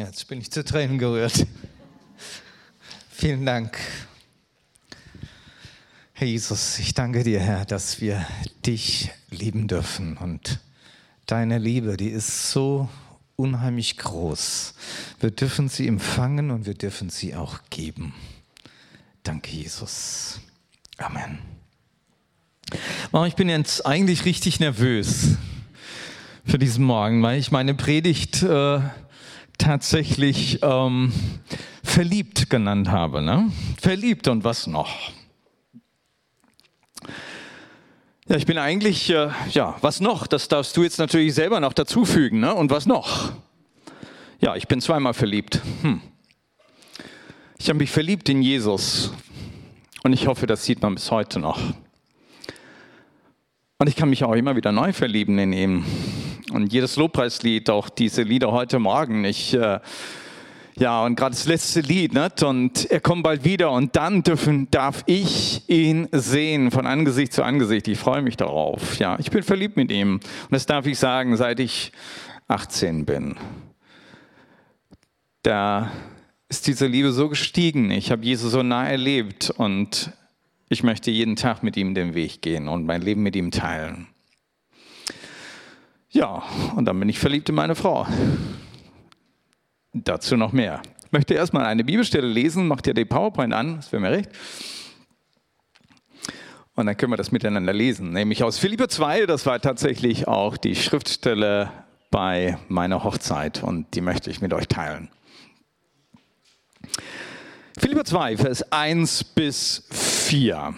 Ja, jetzt bin ich zu Tränen gerührt. Vielen Dank. Herr Jesus, ich danke dir, Herr, dass wir dich lieben dürfen. Und deine Liebe, die ist so unheimlich groß. Wir dürfen sie empfangen und wir dürfen sie auch geben. Danke, Jesus. Amen. Ich bin jetzt eigentlich richtig nervös für diesen Morgen, weil ich meine Predigt äh, tatsächlich ähm, verliebt genannt habe. Ne? Verliebt und was noch? Ja, ich bin eigentlich, äh, ja, was noch? Das darfst du jetzt natürlich selber noch dazufügen. Ne? Und was noch? Ja, ich bin zweimal verliebt. Hm. Ich habe mich verliebt in Jesus. Und ich hoffe, das sieht man bis heute noch. Und ich kann mich auch immer wieder neu verlieben in ihm. Und jedes Lobpreislied, auch diese Lieder heute Morgen, ich, äh, ja, und gerade das letzte Lied, nicht? und er kommt bald wieder und dann dürfen, darf ich ihn sehen von Angesicht zu Angesicht. Ich freue mich darauf. Ja, ich bin verliebt mit ihm. Und das darf ich sagen, seit ich 18 bin. Da ist diese Liebe so gestiegen. Ich habe Jesus so nah erlebt und ich möchte jeden Tag mit ihm den Weg gehen und mein Leben mit ihm teilen. Ja, und dann bin ich verliebt in meine Frau. Dazu noch mehr. Ich möchte erstmal eine Bibelstelle lesen, macht ja die PowerPoint an, das wäre mir recht. Und dann können wir das miteinander lesen. Nämlich aus Philippe 2, das war tatsächlich auch die Schriftstelle bei meiner Hochzeit und die möchte ich mit euch teilen. Philippe 2, Vers 1 bis 4.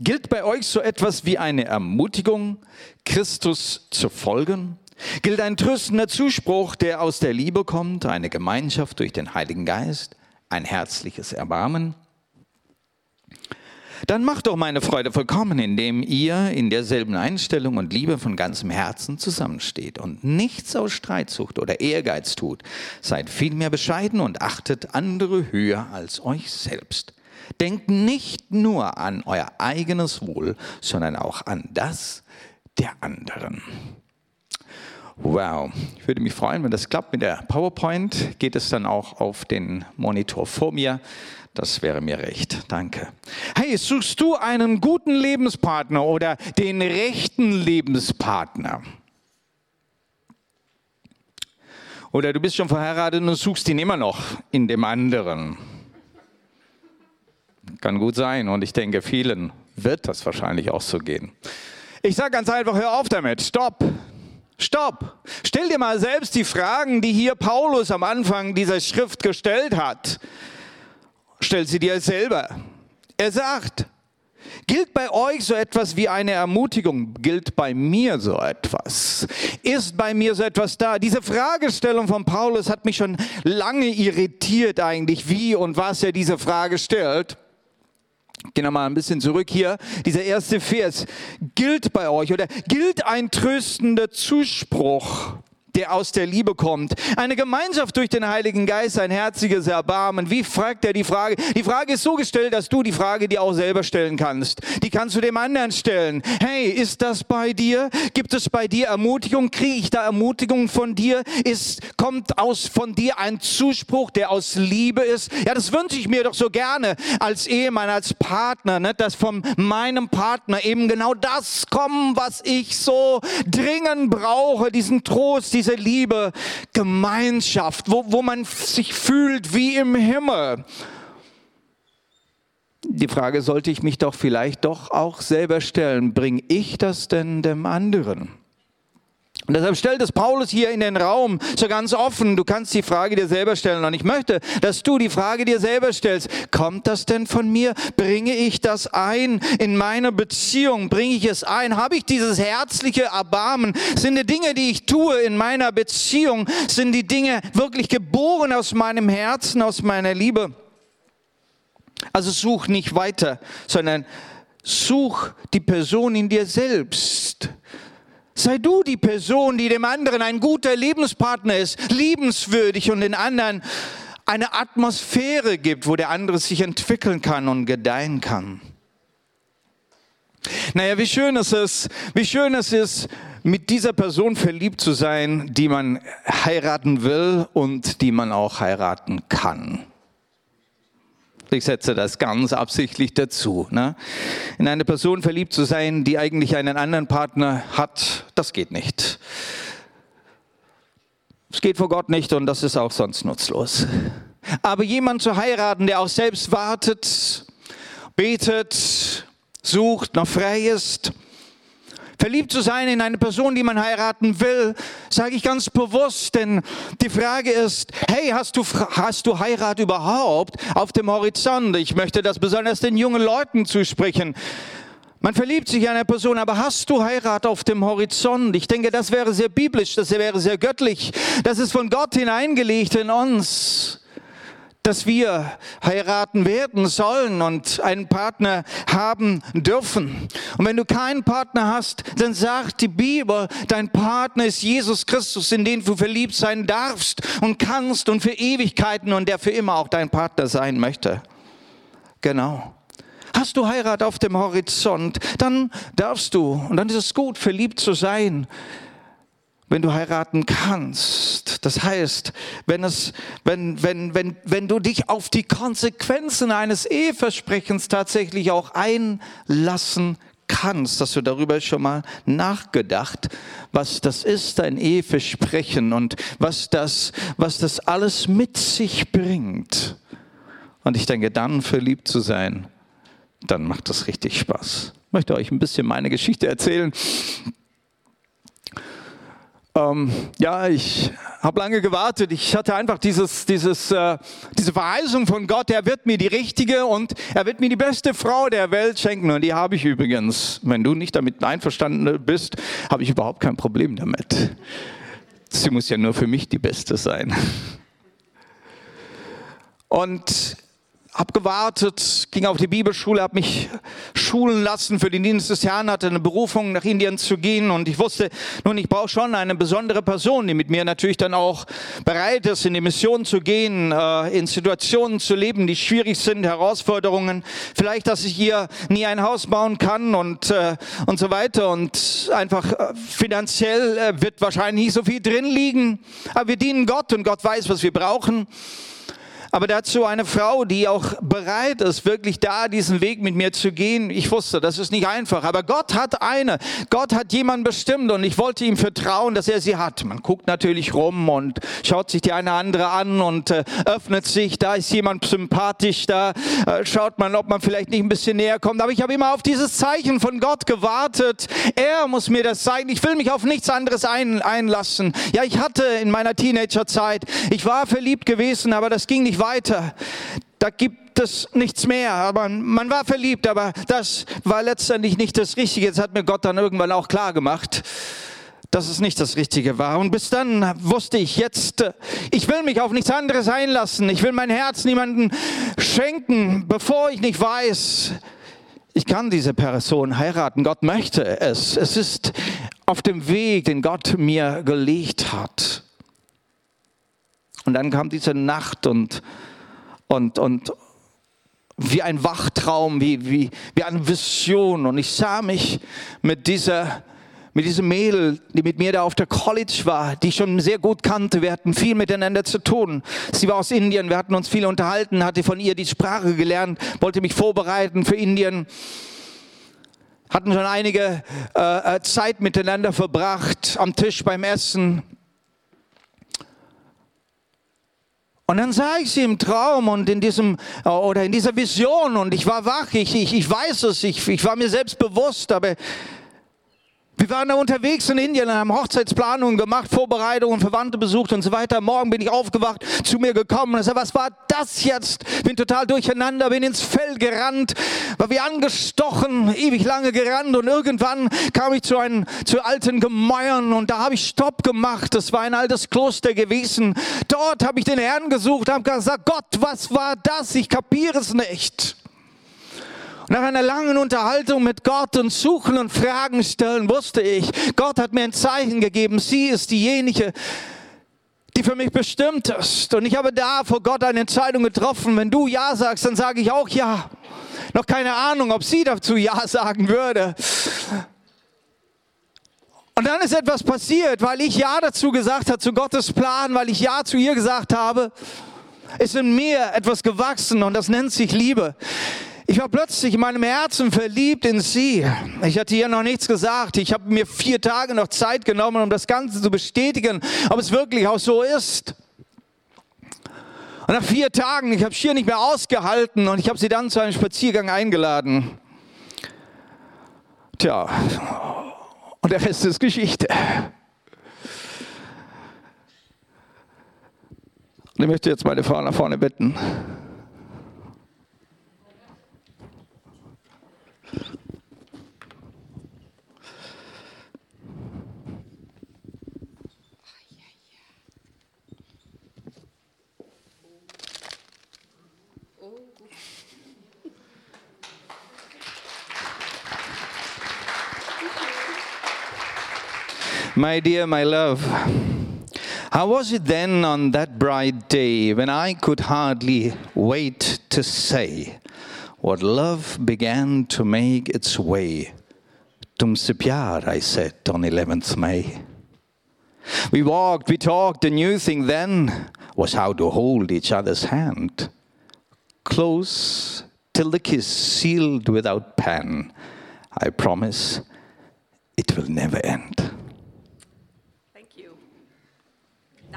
Gilt bei euch so etwas wie eine Ermutigung, Christus zu folgen? Gilt ein tröstender Zuspruch, der aus der Liebe kommt, eine Gemeinschaft durch den Heiligen Geist, ein herzliches Erbarmen? Dann macht doch meine Freude vollkommen, indem ihr in derselben Einstellung und Liebe von ganzem Herzen zusammensteht und nichts aus Streitsucht oder Ehrgeiz tut. Seid vielmehr bescheiden und achtet andere höher als euch selbst. Denkt nicht nur an euer eigenes Wohl, sondern auch an das der anderen. Wow, ich würde mich freuen, wenn das klappt mit der PowerPoint. Geht es dann auch auf den Monitor vor mir? Das wäre mir recht. Danke. Hey, suchst du einen guten Lebenspartner oder den rechten Lebenspartner? Oder du bist schon verheiratet und suchst ihn immer noch in dem anderen. Kann gut sein und ich denke, vielen wird das wahrscheinlich auch so gehen. Ich sage ganz einfach, hör auf damit, stopp. Stopp! Stell dir mal selbst die Fragen, die hier Paulus am Anfang dieser Schrift gestellt hat. Stell sie dir selber. Er sagt, Gilt bei euch so etwas wie eine Ermutigung? Gilt bei mir so etwas? Ist bei mir so etwas da? Diese Fragestellung von Paulus hat mich schon lange irritiert eigentlich, wie und was er diese Frage stellt. Gehen wir mal ein bisschen zurück hier. Dieser erste Vers gilt bei euch oder gilt ein tröstender Zuspruch der aus der Liebe kommt. Eine Gemeinschaft durch den Heiligen Geist, ein herziges Erbarmen. Wie fragt er die Frage? Die Frage ist so gestellt, dass du die Frage dir auch selber stellen kannst. Die kannst du dem anderen stellen. Hey, ist das bei dir? Gibt es bei dir Ermutigung? Kriege ich da Ermutigung von dir? Ist, kommt aus von dir ein Zuspruch, der aus Liebe ist? Ja, das wünsche ich mir doch so gerne als Ehemann, als Partner, ne? dass von meinem Partner eben genau das kommt, was ich so dringend brauche, diesen Trost, diese Liebe, Gemeinschaft, wo, wo man sich fühlt wie im Himmel. Die Frage sollte ich mich doch vielleicht doch auch selber stellen. Bringe ich das denn dem anderen? Und deshalb stellt es Paulus hier in den Raum so ganz offen. Du kannst die Frage dir selber stellen. Und ich möchte, dass du die Frage dir selber stellst. Kommt das denn von mir? Bringe ich das ein in meine Beziehung? Bringe ich es ein? Habe ich dieses herzliche Erbarmen? Sind die Dinge, die ich tue in meiner Beziehung, sind die Dinge wirklich geboren aus meinem Herzen, aus meiner Liebe? Also such nicht weiter, sondern such die Person in dir selbst. Sei du die Person, die dem anderen ein guter Lebenspartner ist, liebenswürdig und den anderen eine Atmosphäre gibt, wo der andere sich entwickeln kann und gedeihen kann. Naja, wie schön es ist, wie schön es ist, mit dieser Person verliebt zu sein, die man heiraten will und die man auch heiraten kann. Ich setze das ganz absichtlich dazu. Ne? In eine Person verliebt zu sein, die eigentlich einen anderen Partner hat, das geht nicht. Es geht vor Gott nicht und das ist auch sonst nutzlos. Aber jemand zu heiraten, der auch selbst wartet, betet, sucht, noch frei ist, verliebt zu sein in eine Person, die man heiraten will, sage ich ganz bewusst, denn die Frage ist, hey, hast du, hast du Heirat überhaupt auf dem Horizont? Ich möchte das besonders den jungen Leuten zusprechen. Man verliebt sich in eine Person, aber hast du Heirat auf dem Horizont? Ich denke, das wäre sehr biblisch, das wäre sehr göttlich. Das ist von Gott hineingelegt in uns dass wir heiraten werden sollen und einen Partner haben dürfen. Und wenn du keinen Partner hast, dann sagt die Bibel, dein Partner ist Jesus Christus, in den du verliebt sein darfst und kannst und für Ewigkeiten und der für immer auch dein Partner sein möchte. Genau. Hast du Heirat auf dem Horizont, dann darfst du, und dann ist es gut, verliebt zu sein wenn du heiraten kannst. Das heißt, wenn, es, wenn, wenn, wenn, wenn du dich auf die Konsequenzen eines Eheversprechens tatsächlich auch einlassen kannst, dass du darüber schon mal nachgedacht, was das ist, ein Eheversprechen und was das, was das alles mit sich bringt. Und ich denke, dann verliebt zu sein, dann macht das richtig Spaß. Ich möchte euch ein bisschen meine Geschichte erzählen. Ähm, ja, ich habe lange gewartet. Ich hatte einfach dieses, dieses, äh, diese Verheißung von Gott, er wird mir die richtige und er wird mir die beste Frau der Welt schenken. Und die habe ich übrigens. Wenn du nicht damit einverstanden bist, habe ich überhaupt kein Problem damit. Sie muss ja nur für mich die beste sein. Und habe gewartet, ging auf die Bibelschule, habe mich schulen lassen für den Dienst des Herrn, hatte eine Berufung, nach Indien zu gehen. Und ich wusste, nun, ich brauche schon eine besondere Person, die mit mir natürlich dann auch bereit ist, in die Mission zu gehen, äh, in Situationen zu leben, die schwierig sind, Herausforderungen, vielleicht, dass ich hier nie ein Haus bauen kann und, äh, und so weiter. Und einfach äh, finanziell wird wahrscheinlich nicht so viel drin liegen, aber wir dienen Gott und Gott weiß, was wir brauchen aber dazu eine Frau, die auch bereit ist, wirklich da diesen Weg mit mir zu gehen. Ich wusste, das ist nicht einfach, aber Gott hat eine. Gott hat jemanden bestimmt und ich wollte ihm vertrauen, dass er sie hat. Man guckt natürlich rum und schaut sich die eine andere an und äh, öffnet sich. Da ist jemand sympathisch, da äh, schaut man, ob man vielleicht nicht ein bisschen näher kommt. Aber ich habe immer auf dieses Zeichen von Gott gewartet. Er muss mir das zeigen. Ich will mich auf nichts anderes ein, einlassen. Ja, ich hatte in meiner Teenagerzeit, ich war verliebt gewesen, aber das ging nicht weiter. Da gibt es nichts mehr. Aber man war verliebt, aber das war letztendlich nicht das Richtige. Jetzt hat mir Gott dann irgendwann auch klar gemacht, dass es nicht das Richtige war. Und bis dann wusste ich jetzt, ich will mich auf nichts anderes einlassen. Ich will mein Herz niemanden schenken, bevor ich nicht weiß, ich kann diese Person heiraten. Gott möchte es. Es ist auf dem Weg, den Gott mir gelegt hat. Und dann kam diese Nacht und, und, und wie ein Wachtraum, wie, wie, wie eine Vision. Und ich sah mich mit dieser, mit diesem Mädel, die mit mir da auf der College war, die ich schon sehr gut kannte. Wir hatten viel miteinander zu tun. Sie war aus Indien, wir hatten uns viel unterhalten, hatte von ihr die Sprache gelernt, wollte mich vorbereiten für Indien. Hatten schon einige äh, äh Zeit miteinander verbracht, am Tisch beim Essen. Und dann sah ich sie im Traum und in diesem äh, oder in dieser Vision und ich war wach, ich, ich, ich weiß es, ich, ich war mir selbst bewusst, aber wir waren da unterwegs in Indien, haben Hochzeitsplanungen gemacht, Vorbereitungen, Verwandte besucht und so weiter. Morgen bin ich aufgewacht, zu mir gekommen und sagte, was war das jetzt? Bin total durcheinander, bin ins Fell gerannt, war wie angestochen, ewig lange gerannt und irgendwann kam ich zu einem zu alten Gemäuern und da habe ich Stopp gemacht. Das war ein altes Kloster gewesen. Dort habe ich den Herrn gesucht, habe gesagt, Gott, was war das? Ich kapiere es nicht. Nach einer langen Unterhaltung mit Gott und Suchen und Fragen stellen, wusste ich, Gott hat mir ein Zeichen gegeben. Sie ist diejenige, die für mich bestimmt ist. Und ich habe da vor Gott eine Entscheidung getroffen. Wenn du Ja sagst, dann sage ich auch Ja. Noch keine Ahnung, ob sie dazu Ja sagen würde. Und dann ist etwas passiert, weil ich Ja dazu gesagt habe, zu Gottes Plan, weil ich Ja zu ihr gesagt habe, ist in mir etwas gewachsen und das nennt sich Liebe. Ich war plötzlich in meinem Herzen verliebt in sie. Ich hatte ihr noch nichts gesagt. Ich habe mir vier Tage noch Zeit genommen, um das Ganze zu bestätigen, ob es wirklich auch so ist. Und nach vier Tagen, ich habe Schier nicht mehr ausgehalten und ich habe sie dann zu einem Spaziergang eingeladen. Tja, und der Rest ist Geschichte. Und ich möchte jetzt meine Frau nach vorne bitten. My dear, my love, how was it then on that bright day when I could hardly wait to say what love began to make its way? Tumse pyar, I said on 11th May. We walked, we talked, the new thing then was how to hold each other's hand. Close till the kiss sealed without pen. I promise it will never end.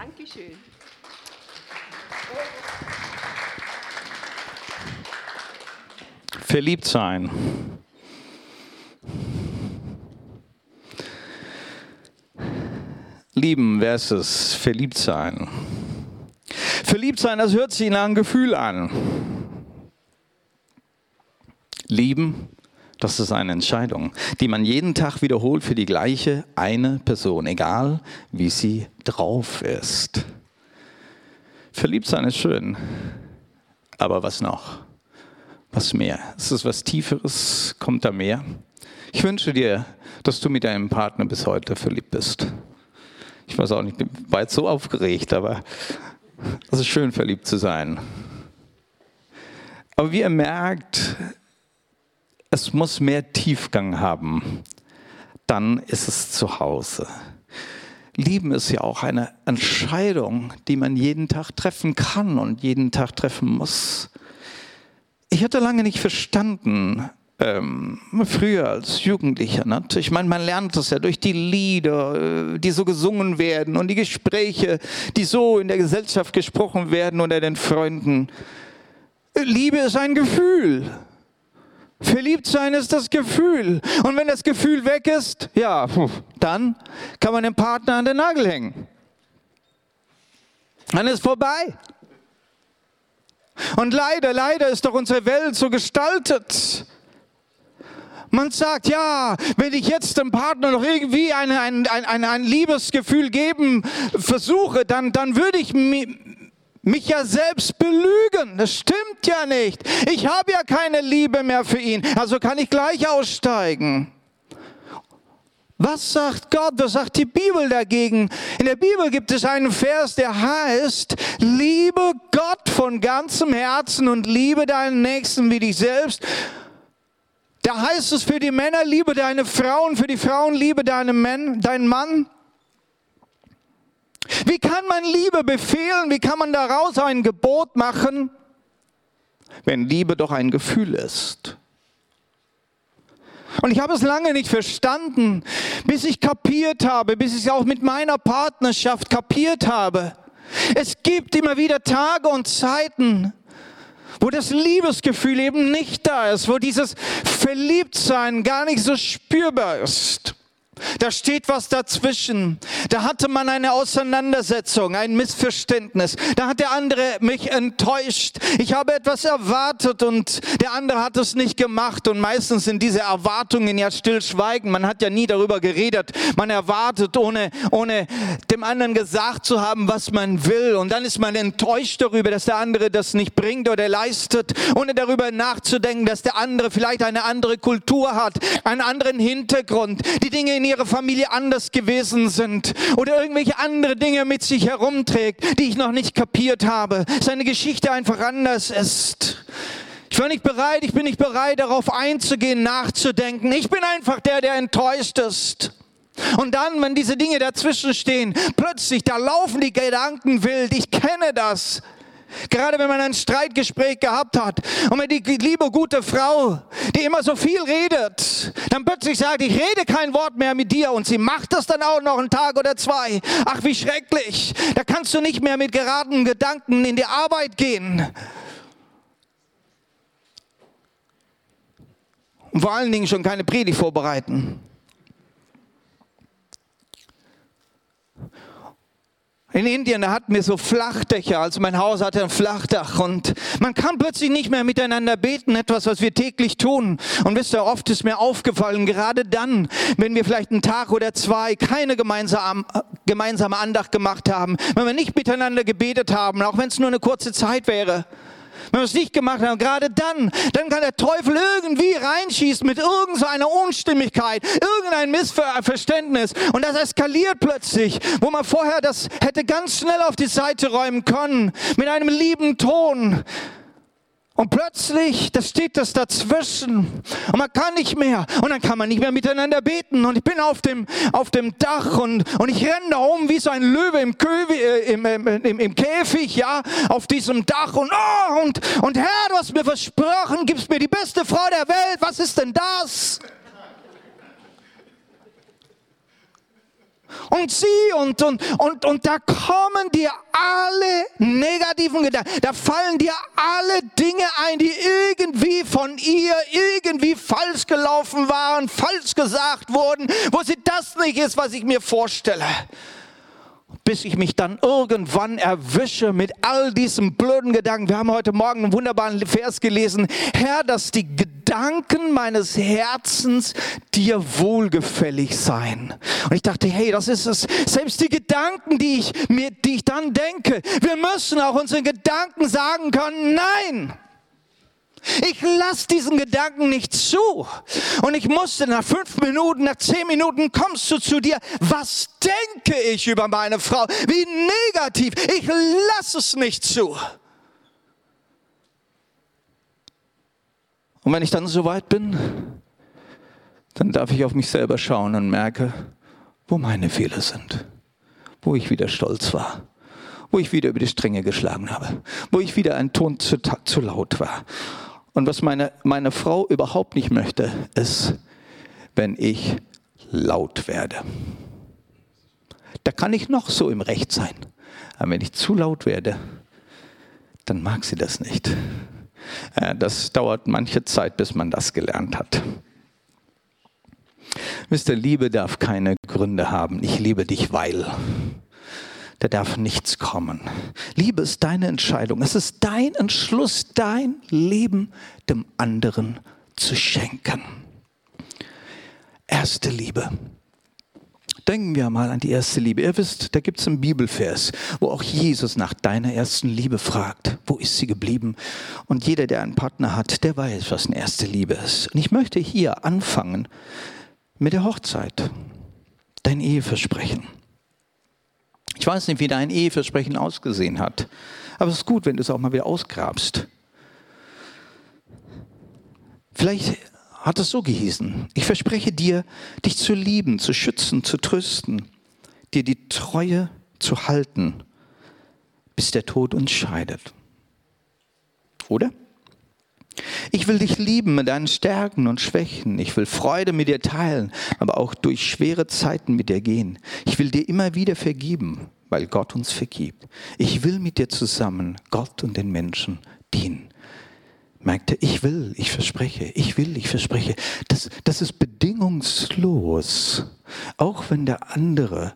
Dankeschön. Verliebt sein. Lieben versus verliebt sein. Verliebt sein, das hört sich nach einem Gefühl an. Lieben, das ist eine Entscheidung, die man jeden Tag wiederholt für die gleiche eine Person, egal wie sie drauf ist. Verliebt sein ist schön, aber was noch? Was mehr? Ist es was Tieferes? Kommt da mehr? Ich wünsche dir, dass du mit deinem Partner bis heute verliebt bist. Ich weiß auch nicht, ich war jetzt so aufgeregt, aber es ist schön, verliebt zu sein. Aber wie ihr merkt, es muss mehr Tiefgang haben, dann ist es zu Hause. Lieben ist ja auch eine Entscheidung, die man jeden Tag treffen kann und jeden Tag treffen muss. Ich hatte lange nicht verstanden, ähm, früher als Jugendlicher. Ne? Ich meine, man lernt das ja durch die Lieder, äh, die so gesungen werden und die Gespräche, die so in der Gesellschaft gesprochen werden unter den Freunden. Liebe ist ein Gefühl. Verliebt sein ist das Gefühl. Und wenn das Gefühl weg ist, ja, dann kann man den Partner an den Nagel hängen. Dann ist vorbei. Und leider, leider ist doch unsere Welt so gestaltet. Man sagt, ja, wenn ich jetzt dem Partner noch irgendwie ein, ein, ein, ein Liebesgefühl geben versuche, dann, dann würde ich mich ja selbst belügen. Das stimmt ja nicht. Ich habe ja keine Liebe mehr für ihn. Also kann ich gleich aussteigen. Was sagt Gott? Was sagt die Bibel dagegen? In der Bibel gibt es einen Vers, der heißt, liebe Gott von ganzem Herzen und liebe deinen Nächsten wie dich selbst. Da heißt es für die Männer, liebe deine Frauen, für die Frauen, liebe deinen Mann. Wie kann man Liebe befehlen? Wie kann man daraus ein Gebot machen, wenn Liebe doch ein Gefühl ist? Und ich habe es lange nicht verstanden, bis ich kapiert habe, bis ich es auch mit meiner Partnerschaft kapiert habe. Es gibt immer wieder Tage und Zeiten, wo das Liebesgefühl eben nicht da ist, wo dieses Verliebtsein gar nicht so spürbar ist. Da steht was dazwischen. Da hatte man eine Auseinandersetzung, ein Missverständnis. Da hat der andere mich enttäuscht. Ich habe etwas erwartet und der andere hat es nicht gemacht. Und meistens sind diese Erwartungen ja stillschweigen. Man hat ja nie darüber geredet. Man erwartet, ohne, ohne dem anderen gesagt zu haben, was man will. Und dann ist man enttäuscht darüber, dass der andere das nicht bringt oder leistet, ohne darüber nachzudenken, dass der andere vielleicht eine andere Kultur hat, einen anderen Hintergrund, die Dinge in ihrer Familie anders gewesen sind oder irgendwelche andere Dinge mit sich herumträgt, die ich noch nicht kapiert habe. Seine Geschichte einfach anders ist. Ich war nicht bereit, ich bin nicht bereit, darauf einzugehen, nachzudenken. Ich bin einfach der, der enttäuscht ist. Und dann, wenn diese Dinge dazwischen stehen, plötzlich, da laufen die Gedanken wild. Ich kenne das. Gerade wenn man ein Streitgespräch gehabt hat und wenn die liebe gute Frau, die immer so viel redet, dann plötzlich sagt, ich rede kein Wort mehr mit dir und sie macht das dann auch noch einen Tag oder zwei. Ach, wie schrecklich. Da kannst du nicht mehr mit geraden Gedanken in die Arbeit gehen. Und vor allen Dingen schon keine Predigt vorbereiten. In Indien, hatten wir so Flachdächer, also mein Haus hatte ein Flachdach und man kann plötzlich nicht mehr miteinander beten, etwas, was wir täglich tun. Und wisst ihr, oft ist mir aufgefallen, gerade dann, wenn wir vielleicht einen Tag oder zwei keine gemeinsame, gemeinsame Andacht gemacht haben, wenn wir nicht miteinander gebetet haben, auch wenn es nur eine kurze Zeit wäre, wenn wir es nicht gemacht haben, gerade dann, dann kann der Teufel irgendwie reinschießen mit irgendeiner Unstimmigkeit, irgendein Missverständnis. Und das eskaliert plötzlich, wo man vorher das hätte ganz schnell auf die Seite räumen können, mit einem lieben Ton. Und plötzlich, da steht das dazwischen. Und man kann nicht mehr. Und dann kann man nicht mehr miteinander beten. Und ich bin auf dem, auf dem Dach und, und ich renne da um wie so ein Löwe im, Köwe, äh, im, im, im, Käfig, ja, auf diesem Dach. Und, oh, und, und Herr, du hast mir versprochen, gibst mir die beste Frau der Welt, was ist denn das? Und sie und, und, und, und da kommen dir alle negativen Gedanken, da fallen dir alle Dinge ein, die irgendwie von ihr irgendwie falsch gelaufen waren, falsch gesagt wurden, wo sie das nicht ist, was ich mir vorstelle bis ich mich dann irgendwann erwische mit all diesen blöden Gedanken. Wir haben heute Morgen einen wunderbaren Vers gelesen. Herr, dass die Gedanken meines Herzens dir wohlgefällig seien. Und ich dachte, hey, das ist es. Selbst die Gedanken, die ich mir, die ich dann denke, wir müssen auch unseren Gedanken sagen können, nein. Ich lasse diesen Gedanken nicht zu. Und ich musste nach fünf Minuten, nach zehn Minuten kommst du zu dir. Was denke ich über meine Frau? Wie negativ. Ich lasse es nicht zu. Und wenn ich dann so weit bin, dann darf ich auf mich selber schauen und merke, wo meine Fehler sind, wo ich wieder stolz war, wo ich wieder über die Stränge geschlagen habe, wo ich wieder ein Ton zu, zu laut war und was meine, meine Frau überhaupt nicht möchte, ist, wenn ich laut werde. Da kann ich noch so im Recht sein. Aber wenn ich zu laut werde, dann mag sie das nicht. Äh, das dauert manche Zeit, bis man das gelernt hat. Ihr, Liebe darf keine Gründe haben. Ich liebe dich, weil da darf nichts kommen. Liebe ist deine Entscheidung. Es ist dein Entschluss, dein Leben dem anderen zu schenken. Erste Liebe. Denken wir mal an die erste Liebe. Ihr wisst, da gibt es einen Bibelvers, wo auch Jesus nach deiner ersten Liebe fragt. Wo ist sie geblieben? Und jeder, der einen Partner hat, der weiß, was eine erste Liebe ist. Und ich möchte hier anfangen mit der Hochzeit. Dein Eheversprechen. Ich weiß nicht, wie dein Eheversprechen ausgesehen hat, aber es ist gut, wenn du es auch mal wieder ausgrabst. Vielleicht hat es so gehießen, ich verspreche dir, dich zu lieben, zu schützen, zu trösten, dir die Treue zu halten, bis der Tod uns scheidet. Oder? Ich will dich lieben mit deinen Stärken und Schwächen. Ich will Freude mit dir teilen, aber auch durch schwere Zeiten mit dir gehen. Ich will dir immer wieder vergeben, weil Gott uns vergibt. Ich will mit dir zusammen Gott und den Menschen dienen. Merkte, ich will, ich verspreche, ich will, ich verspreche. Das, das ist bedingungslos. Auch wenn der andere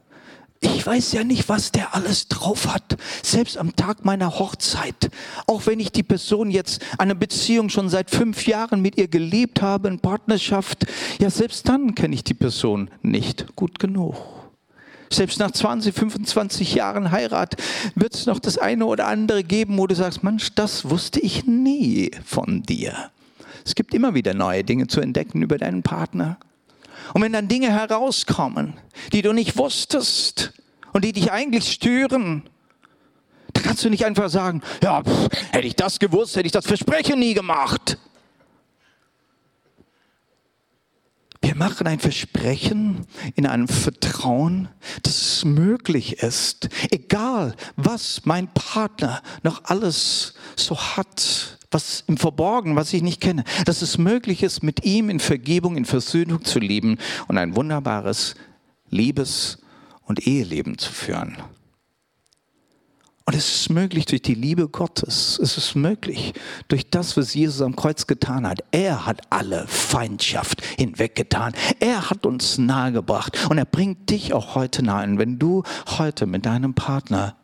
ich weiß ja nicht, was der alles drauf hat. Selbst am Tag meiner Hochzeit. Auch wenn ich die Person jetzt eine Beziehung schon seit fünf Jahren mit ihr gelebt habe, in Partnerschaft. Ja, selbst dann kenne ich die Person nicht gut genug. Selbst nach 20, 25 Jahren Heirat wird es noch das eine oder andere geben, wo du sagst, Mensch, das wusste ich nie von dir. Es gibt immer wieder neue Dinge zu entdecken über deinen Partner. Und wenn dann Dinge herauskommen, die du nicht wusstest und die dich eigentlich stören, dann kannst du nicht einfach sagen, ja, pff, hätte ich das gewusst, hätte ich das Versprechen nie gemacht. Wir machen ein Versprechen in einem Vertrauen, dass es möglich ist, egal was mein Partner noch alles so hat, was im Verborgenen, was ich nicht kenne, dass es möglich ist, mit ihm in Vergebung, in Versöhnung zu leben und ein wunderbares Liebes- und Eheleben zu führen. Und es ist möglich durch die Liebe Gottes. Es ist möglich durch das, was Jesus am Kreuz getan hat. Er hat alle Feindschaft hinweggetan. Er hat uns nahegebracht und er bringt dich auch heute nahe. Und wenn du heute mit deinem Partner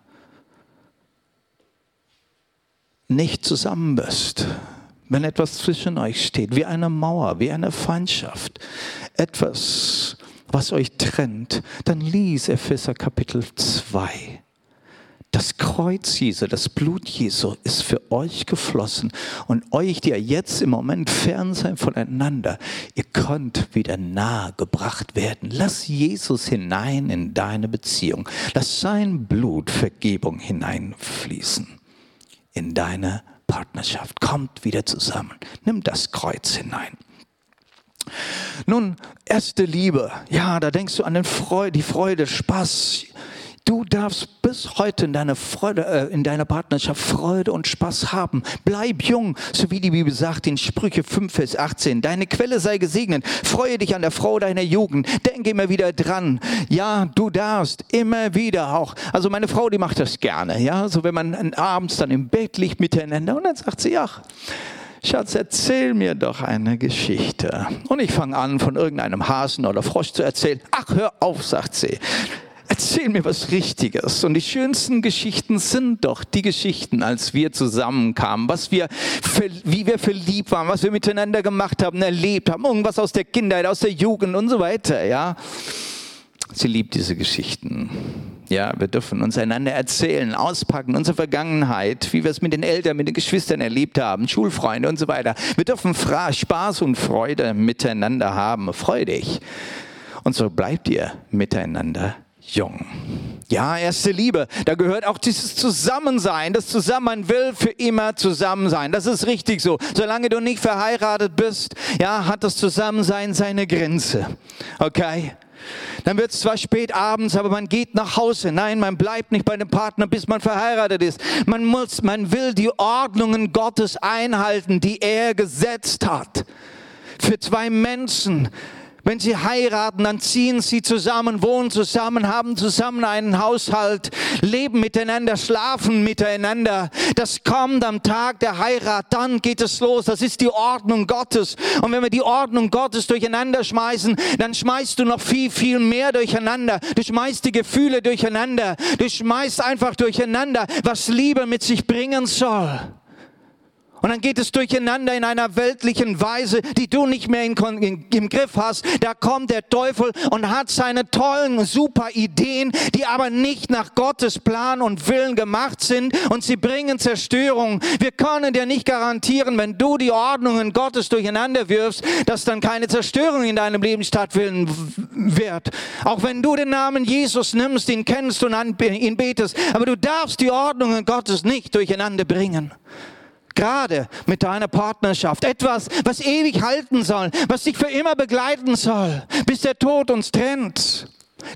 nicht zusammen bist, wenn etwas zwischen euch steht, wie eine Mauer, wie eine Feindschaft, etwas, was euch trennt, dann lies Epheser Kapitel 2. Das Kreuz Jesu, das Blut Jesu ist für euch geflossen und euch, die ihr jetzt im Moment fern seid voneinander, ihr könnt wieder nahe gebracht werden. Lass Jesus hinein in deine Beziehung. Lass sein Blut Vergebung hineinfließen in deine Partnerschaft. Kommt wieder zusammen. Nimm das Kreuz hinein. Nun, erste Liebe. Ja, da denkst du an den Freude, die Freude, Spaß, Du darfst bis heute in deiner, Freude, äh, in deiner Partnerschaft Freude und Spaß haben. Bleib jung, so wie die Bibel sagt in Sprüche 5, Vers 18. Deine Quelle sei gesegnet. Freue dich an der Frau deiner Jugend. Denke immer wieder dran. Ja, du darfst immer wieder auch. Also meine Frau, die macht das gerne. Ja, so wenn man abends dann im Bett liegt miteinander und dann sagt sie, ja, Schatz, erzähl mir doch eine Geschichte. Und ich fange an, von irgendeinem Hasen oder Frosch zu erzählen. Ach, hör auf, sagt sie erzähl mir was Richtiges. Und die schönsten Geschichten sind doch die Geschichten, als wir zusammenkamen, was wir, wie wir verliebt waren, was wir miteinander gemacht haben, erlebt haben, irgendwas aus der Kindheit, aus der Jugend und so weiter, ja. Sie liebt diese Geschichten. Ja, wir dürfen uns einander erzählen, auspacken, unsere Vergangenheit, wie wir es mit den Eltern, mit den Geschwistern erlebt haben, Schulfreunde und so weiter. Wir dürfen Spaß und Freude miteinander haben, freudig. Und so bleibt ihr miteinander jung. Ja, erste Liebe, da gehört auch dieses Zusammensein, das Zusammen will für immer zusammen sein. Das ist richtig so. Solange du nicht verheiratet bist, ja, hat das Zusammensein seine Grenze. Okay? Dann wird es zwar spät abends, aber man geht nach Hause. Nein, man bleibt nicht bei dem Partner, bis man verheiratet ist. Man muss, man will die Ordnungen Gottes einhalten, die er gesetzt hat. Für zwei Menschen wenn sie heiraten, dann ziehen sie zusammen, wohnen zusammen, haben zusammen einen Haushalt, leben miteinander, schlafen miteinander. Das kommt am Tag der Heirat, dann geht es los. Das ist die Ordnung Gottes. Und wenn wir die Ordnung Gottes durcheinander schmeißen, dann schmeißt du noch viel, viel mehr durcheinander. Du schmeißt die Gefühle durcheinander. Du schmeißt einfach durcheinander, was Liebe mit sich bringen soll. Und dann geht es durcheinander in einer weltlichen Weise, die du nicht mehr in, in, im Griff hast. Da kommt der Teufel und hat seine tollen, super Ideen, die aber nicht nach Gottes Plan und Willen gemacht sind und sie bringen Zerstörung. Wir können dir nicht garantieren, wenn du die Ordnungen Gottes durcheinander wirfst, dass dann keine Zerstörung in deinem Leben stattfinden wird. Auch wenn du den Namen Jesus nimmst, ihn kennst und ihn betest, aber du darfst die Ordnungen Gottes nicht durcheinander bringen. Gerade mit deiner Partnerschaft. Etwas, was ewig halten soll, was dich für immer begleiten soll, bis der Tod uns trennt.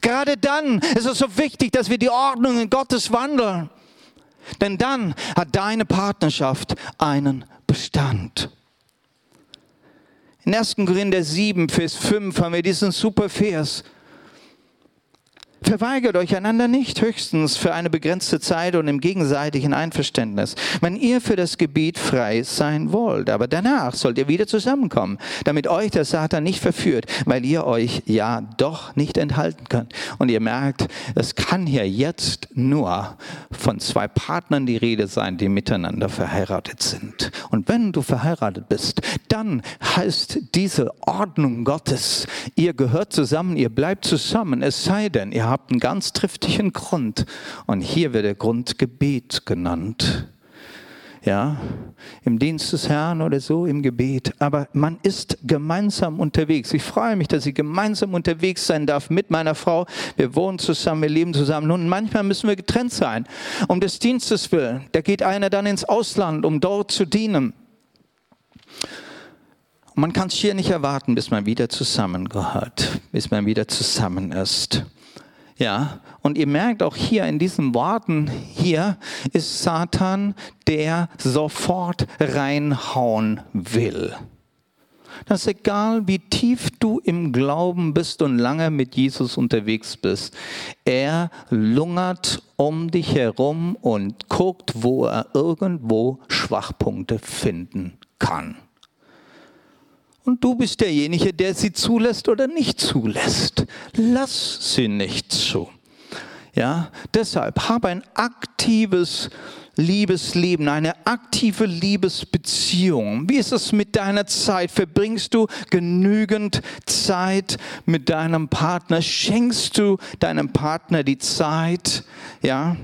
Gerade dann ist es so wichtig, dass wir die Ordnungen Gottes wandeln. Denn dann hat deine Partnerschaft einen Bestand. In 1. Korinther 7, Vers 5 haben wir diesen super Vers. Verweigert euch einander nicht, höchstens für eine begrenzte Zeit und im gegenseitigen Einverständnis, wenn ihr für das Gebiet frei sein wollt. Aber danach sollt ihr wieder zusammenkommen, damit euch der Satan nicht verführt, weil ihr euch ja doch nicht enthalten könnt. Und ihr merkt, es kann hier jetzt nur von zwei Partnern die Rede sein, die miteinander verheiratet sind. Und wenn du verheiratet bist, dann heißt diese Ordnung Gottes, ihr gehört zusammen, ihr bleibt zusammen, es sei denn, ihr habt habt einen ganz triftigen Grund. Und hier wird der Grund Gebet genannt. ja, im Dienst des Herrn oder so, im Gebet. Aber man ist gemeinsam unterwegs. Ich freue mich, dass ich gemeinsam unterwegs sein darf mit meiner Frau. Wir wohnen zusammen, wir leben zusammen. Und manchmal müssen wir getrennt sein, um des Dienstes willen. Da geht einer dann ins Ausland, um dort zu dienen. man kann es hier nicht erwarten, bis man wieder zusammengehört, bis man wieder zusammen ist. Ja, und ihr merkt auch hier in diesen Worten, hier ist Satan, der sofort reinhauen will. Das ist egal, wie tief du im Glauben bist und lange mit Jesus unterwegs bist. Er lungert um dich herum und guckt, wo er irgendwo Schwachpunkte finden kann. Und du bist derjenige, der sie zulässt oder nicht zulässt. Lass sie nicht zu. Ja, deshalb hab ein aktives Liebesleben, eine aktive Liebesbeziehung. Wie ist es mit deiner Zeit? Verbringst du genügend Zeit mit deinem Partner? Schenkst du deinem Partner die Zeit? Ja,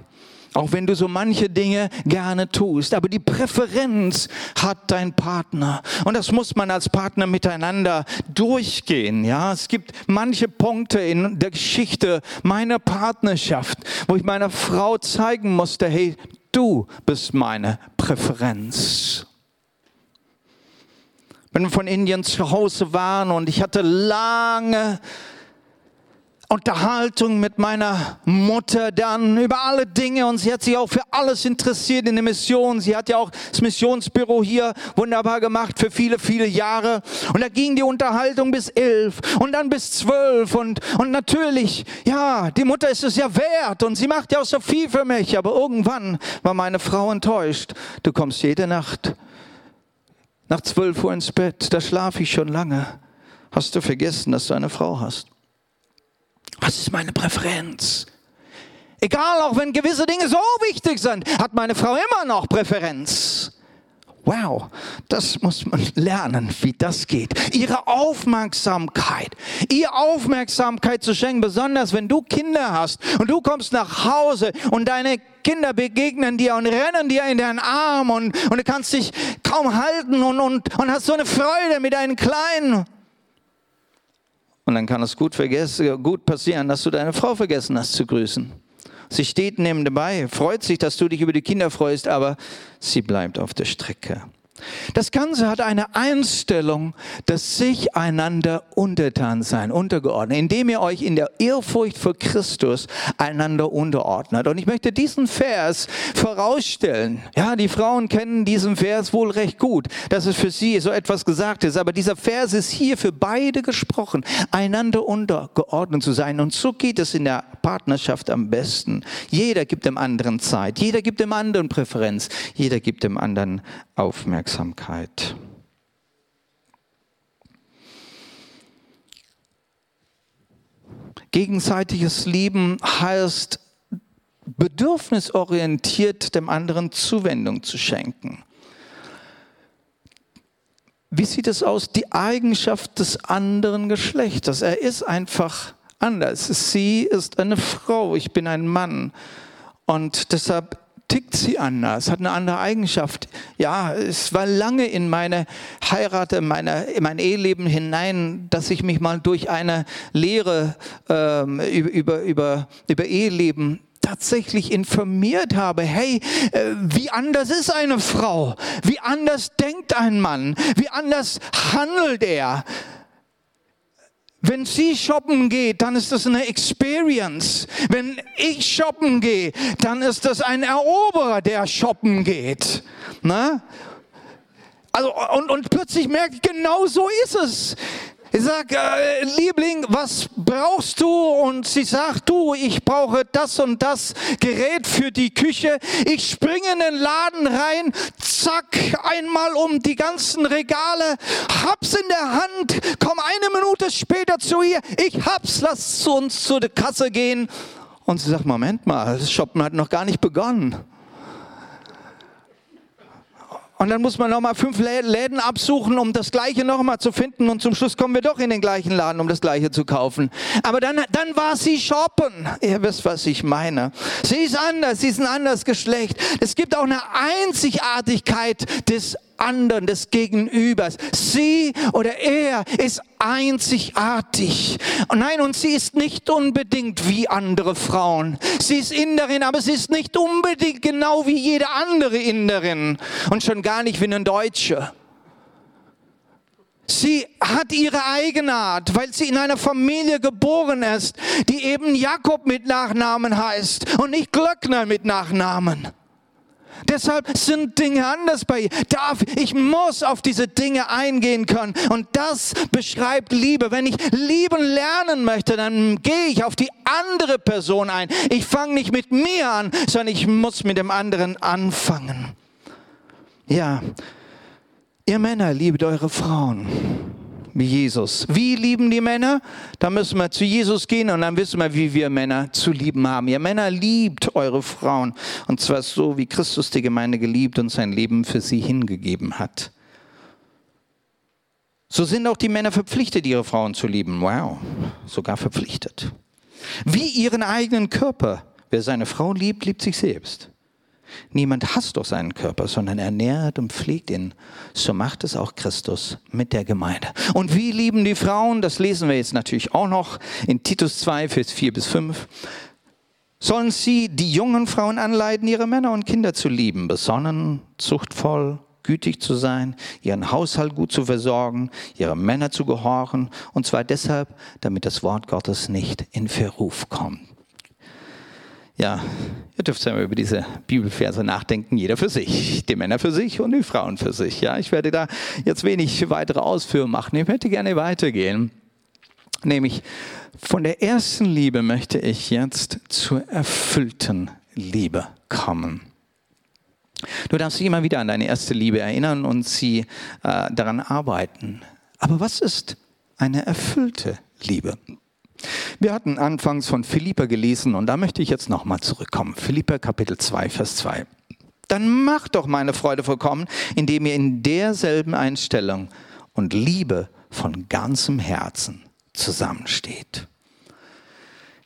auch wenn du so manche Dinge gerne tust. Aber die Präferenz hat dein Partner. Und das muss man als Partner miteinander durchgehen. Ja, es gibt manche Punkte in der Geschichte meiner Partnerschaft, wo ich meiner Frau zeigen musste, hey, du bist meine Präferenz. Wenn wir von Indien zu Hause waren und ich hatte lange Unterhaltung mit meiner Mutter dann über alle Dinge und sie hat sich auch für alles interessiert in der Mission. Sie hat ja auch das Missionsbüro hier wunderbar gemacht für viele, viele Jahre. Und da ging die Unterhaltung bis elf und dann bis zwölf und, und natürlich, ja, die Mutter ist es ja wert und sie macht ja auch so viel für mich. Aber irgendwann war meine Frau enttäuscht. Du kommst jede Nacht nach zwölf Uhr ins Bett, da schlafe ich schon lange. Hast du vergessen, dass du eine Frau hast? Was ist meine Präferenz? Egal, auch wenn gewisse Dinge so wichtig sind, hat meine Frau immer noch Präferenz. Wow, das muss man lernen, wie das geht. Ihre Aufmerksamkeit, ihr Aufmerksamkeit zu schenken, besonders wenn du Kinder hast und du kommst nach Hause und deine Kinder begegnen dir und rennen dir in den Arm und, und du kannst dich kaum halten und, und, und hast so eine Freude mit deinen Kleinen. Und dann kann es gut, gut passieren, dass du deine Frau vergessen hast zu grüßen. Sie steht neben dabei, freut sich, dass du dich über die Kinder freust, aber sie bleibt auf der Strecke. Das Ganze hat eine Einstellung, dass sich einander untertan sein, untergeordnet, indem ihr euch in der Ehrfurcht vor Christus einander unterordnet. Und ich möchte diesen Vers vorausstellen. Ja, die Frauen kennen diesen Vers wohl recht gut, dass es für sie so etwas gesagt ist. Aber dieser Vers ist hier für beide gesprochen, einander untergeordnet zu sein. Und so geht es in der Partnerschaft am besten. Jeder gibt dem anderen Zeit, jeder gibt dem anderen Präferenz, jeder gibt dem anderen Aufmerksamkeit. Gegenseitiges Lieben heißt bedürfnisorientiert dem anderen Zuwendung zu schenken. Wie sieht es aus? Die Eigenschaft des anderen Geschlechtes. Er ist einfach anders. Sie ist eine Frau, ich bin ein Mann. Und deshalb tickt sie anders, hat eine andere Eigenschaft. Ja, es war lange in meine Heirat, in, meine, in mein Eheleben hinein, dass ich mich mal durch eine Lehre ähm, über, über, über Eheleben tatsächlich informiert habe, hey, äh, wie anders ist eine Frau? Wie anders denkt ein Mann? Wie anders handelt er? Wenn sie shoppen geht, dann ist das eine Experience. Wenn ich shoppen gehe, dann ist das ein Eroberer, der shoppen geht. Ne? Also, und, und plötzlich merkt, ich, genau so ist es. Ich sage, äh, Liebling, was brauchst du? Und sie sagt, du, ich brauche das und das Gerät für die Küche. Ich springe in den Laden rein, zack, einmal um die ganzen Regale, hab's in der Hand, komm eine Minute später zu ihr, ich hab's, lass uns zu der Kasse gehen. Und sie sagt, Moment mal, das Shoppen hat noch gar nicht begonnen. Und dann muss man nochmal fünf Läden absuchen, um das Gleiche nochmal zu finden. Und zum Schluss kommen wir doch in den gleichen Laden, um das Gleiche zu kaufen. Aber dann, dann war sie shoppen. Ihr wisst, was ich meine. Sie ist anders, sie ist ein anderes Geschlecht. Es gibt auch eine Einzigartigkeit des anderen, des Gegenübers. Sie oder er ist einzigartig. Und nein, und sie ist nicht unbedingt wie andere Frauen. Sie ist Inderin, aber sie ist nicht unbedingt genau wie jede andere Inderin. Und schon gar nicht wie eine Deutsche. Sie hat ihre Eigenart, weil sie in einer Familie geboren ist, die eben Jakob mit Nachnamen heißt und nicht Glöckner mit Nachnamen. Deshalb sind Dinge anders bei ihr. Darf, ich muss auf diese Dinge eingehen können. Und das beschreibt Liebe. Wenn ich lieben lernen möchte, dann gehe ich auf die andere Person ein. Ich fange nicht mit mir an, sondern ich muss mit dem anderen anfangen. Ja, ihr Männer liebt eure Frauen wie Jesus. Wie lieben die Männer? Da müssen wir zu Jesus gehen und dann wissen wir, wie wir Männer zu lieben haben. Ihr Männer liebt eure Frauen und zwar so, wie Christus die Gemeinde geliebt und sein Leben für sie hingegeben hat. So sind auch die Männer verpflichtet, ihre Frauen zu lieben. Wow, sogar verpflichtet. Wie ihren eigenen Körper. Wer seine Frau liebt, liebt sich selbst. Niemand hasst doch seinen Körper, sondern ernährt und pflegt ihn. So macht es auch Christus mit der Gemeinde. Und wie lieben die Frauen? Das lesen wir jetzt natürlich auch noch in Titus 2, Vers 4 bis 5. Sollen sie die jungen Frauen anleiten, ihre Männer und Kinder zu lieben, besonnen, zuchtvoll, gütig zu sein, ihren Haushalt gut zu versorgen, ihre Männer zu gehorchen, und zwar deshalb, damit das Wort Gottes nicht in Verruf kommt. Ja, ihr dürft ja über diese Bibelverse nachdenken, jeder für sich, die Männer für sich und die Frauen für sich. Ja, ich werde da jetzt wenig weitere Ausführungen machen. Ich möchte gerne weitergehen. Nämlich von der ersten Liebe möchte ich jetzt zur erfüllten Liebe kommen. Du darfst dich immer wieder an deine erste Liebe erinnern und sie äh, daran arbeiten. Aber was ist eine erfüllte Liebe? Wir hatten anfangs von Philippa gelesen und da möchte ich jetzt nochmal zurückkommen. Philippa Kapitel 2, Vers 2. Dann macht doch meine Freude vollkommen, indem ihr in derselben Einstellung und Liebe von ganzem Herzen zusammensteht.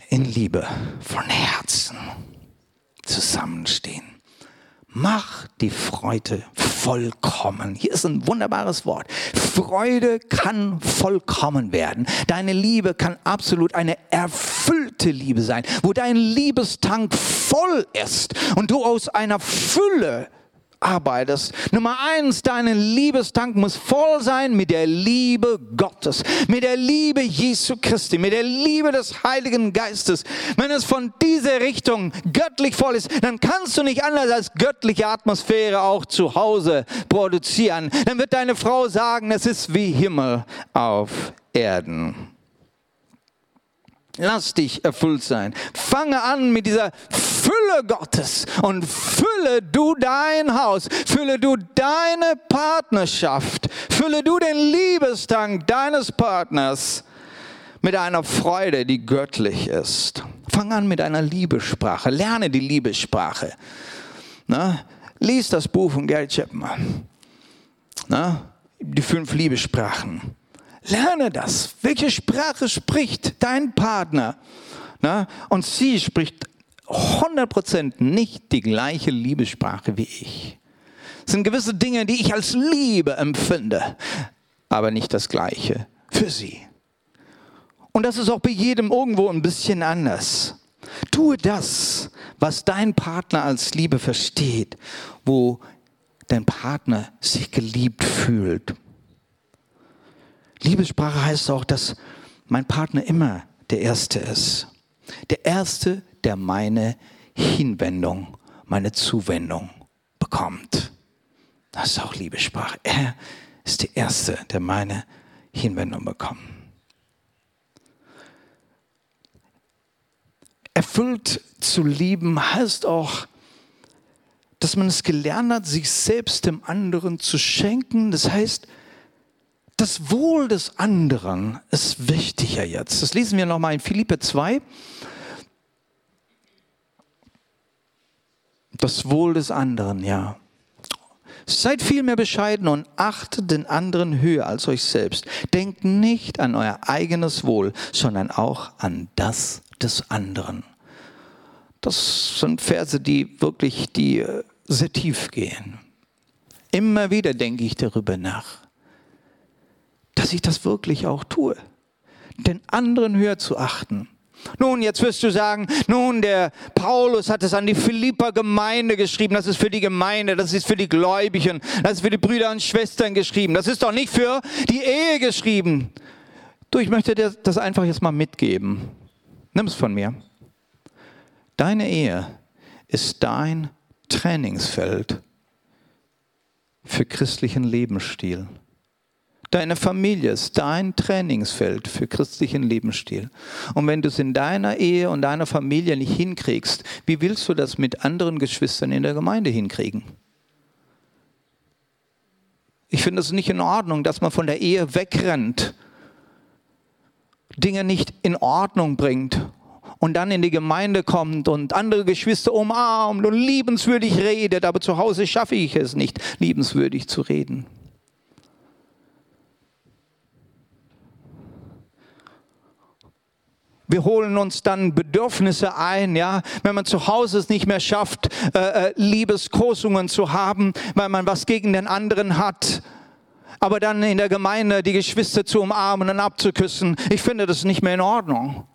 In Liebe von Herzen zusammenstehen. Mach die Freude vollkommen. Hier ist ein wunderbares Wort. Freude kann vollkommen werden. Deine Liebe kann absolut eine erfüllte Liebe sein, wo dein Liebestank voll ist und du aus einer Fülle arbeitest. Nummer eins, dein Liebestank muss voll sein mit der Liebe Gottes, mit der Liebe Jesu Christi, mit der Liebe des Heiligen Geistes. Wenn es von dieser Richtung göttlich voll ist, dann kannst du nicht anders als göttliche Atmosphäre auch zu Hause produzieren. Dann wird deine Frau sagen, es ist wie Himmel auf Erden. Lass dich erfüllt sein. Fange an mit dieser Fülle Gottes und fülle du dein Haus, fülle du deine Partnerschaft, fülle du den Liebestank deines Partners mit einer Freude, die göttlich ist. Fang an mit einer Liebessprache, lerne die Liebessprache. Na, lies das Buch von Gary Chapman. Na, die fünf Liebessprachen. Lerne das. Welche Sprache spricht dein Partner? Na? Und sie spricht 100% nicht die gleiche Liebessprache wie ich. Es sind gewisse Dinge, die ich als Liebe empfinde, aber nicht das gleiche für sie. Und das ist auch bei jedem irgendwo ein bisschen anders. Tue das, was dein Partner als Liebe versteht, wo dein Partner sich geliebt fühlt. Liebessprache heißt auch, dass mein Partner immer der Erste ist. Der Erste, der meine Hinwendung, meine Zuwendung bekommt. Das ist auch Liebessprache. Er ist der Erste, der meine Hinwendung bekommt. Erfüllt zu lieben heißt auch, dass man es gelernt hat, sich selbst dem anderen zu schenken. Das heißt, das Wohl des anderen ist wichtiger jetzt. Das lesen wir nochmal in Philippe 2. Das Wohl des anderen, ja. Seid vielmehr bescheiden und achtet den anderen höher als euch selbst. Denkt nicht an euer eigenes Wohl, sondern auch an das des anderen. Das sind Verse, die wirklich die äh, sehr tief gehen. Immer wieder denke ich darüber nach, dass ich das wirklich auch tue, den anderen höher zu achten. Nun, jetzt wirst du sagen, nun, der Paulus hat es an die Philipper Gemeinde geschrieben, das ist für die Gemeinde, das ist für die Gläubigen, das ist für die Brüder und Schwestern geschrieben, das ist doch nicht für die Ehe geschrieben. Du, ich möchte dir das einfach jetzt mal mitgeben. Nimm es von mir. Deine Ehe ist dein Trainingsfeld für christlichen Lebensstil. Deine Familie ist dein Trainingsfeld für christlichen Lebensstil. Und wenn du es in deiner Ehe und deiner Familie nicht hinkriegst, wie willst du das mit anderen Geschwistern in der Gemeinde hinkriegen? Ich finde es nicht in Ordnung, dass man von der Ehe wegrennt, Dinge nicht in Ordnung bringt und dann in die Gemeinde kommt und andere Geschwister umarmt und liebenswürdig redet, aber zu Hause schaffe ich es nicht, liebenswürdig zu reden. Wir holen uns dann Bedürfnisse ein, ja, wenn man zu Hause es nicht mehr schafft, äh, äh, Liebeskosungen zu haben, weil man was gegen den anderen hat. Aber dann in der Gemeinde die Geschwister zu umarmen und abzuküssen, ich finde das nicht mehr in Ordnung.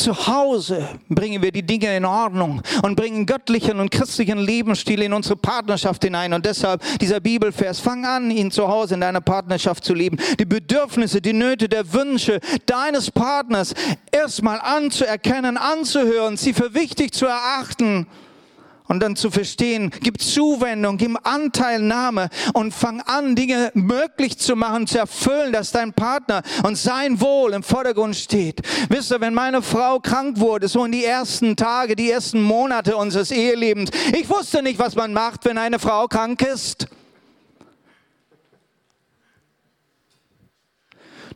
Zu Hause bringen wir die Dinge in Ordnung und bringen göttlichen und christlichen Lebensstil in unsere Partnerschaft hinein. Und deshalb dieser Bibelvers, fang an, ihn zu Hause in deiner Partnerschaft zu leben. Die Bedürfnisse, die Nöte, der Wünsche deines Partners erstmal anzuerkennen, anzuhören, sie für wichtig zu erachten und dann zu verstehen, gib Zuwendung, gib Anteilnahme und fang an, Dinge möglich zu machen, zu erfüllen, dass dein Partner und sein Wohl im Vordergrund steht. Wisst ihr, wenn meine Frau krank wurde, so in die ersten Tage, die ersten Monate unseres Ehelebens, ich wusste nicht, was man macht, wenn eine Frau krank ist.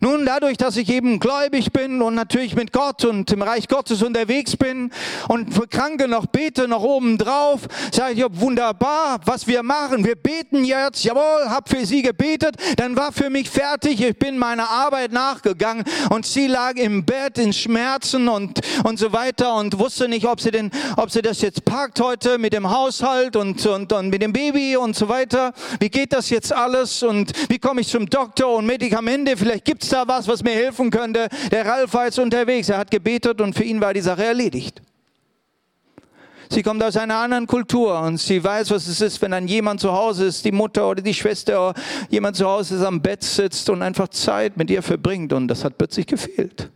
Nun, dadurch, dass ich eben gläubig bin und natürlich mit Gott und im Reich Gottes unterwegs bin und für Kranke noch bete, noch oben drauf, sage ich, wunderbar, was wir machen. Wir beten jetzt, jawohl, hab für sie gebetet, dann war für mich fertig, ich bin meiner Arbeit nachgegangen und sie lag im Bett in Schmerzen und, und so weiter und wusste nicht, ob sie, denn, ob sie das jetzt packt heute mit dem Haushalt und, und, und mit dem Baby und so weiter. Wie geht das jetzt alles und wie komme ich zum Doktor und Medikamente? Vielleicht gibt es da was, was mir helfen könnte? Der Ralf war jetzt unterwegs, er hat gebetet und für ihn war die Sache erledigt. Sie kommt aus einer anderen Kultur und sie weiß, was es ist, wenn dann jemand zu Hause ist, die Mutter oder die Schwester oder jemand zu Hause ist, am Bett sitzt und einfach Zeit mit ihr verbringt und das hat plötzlich gefehlt.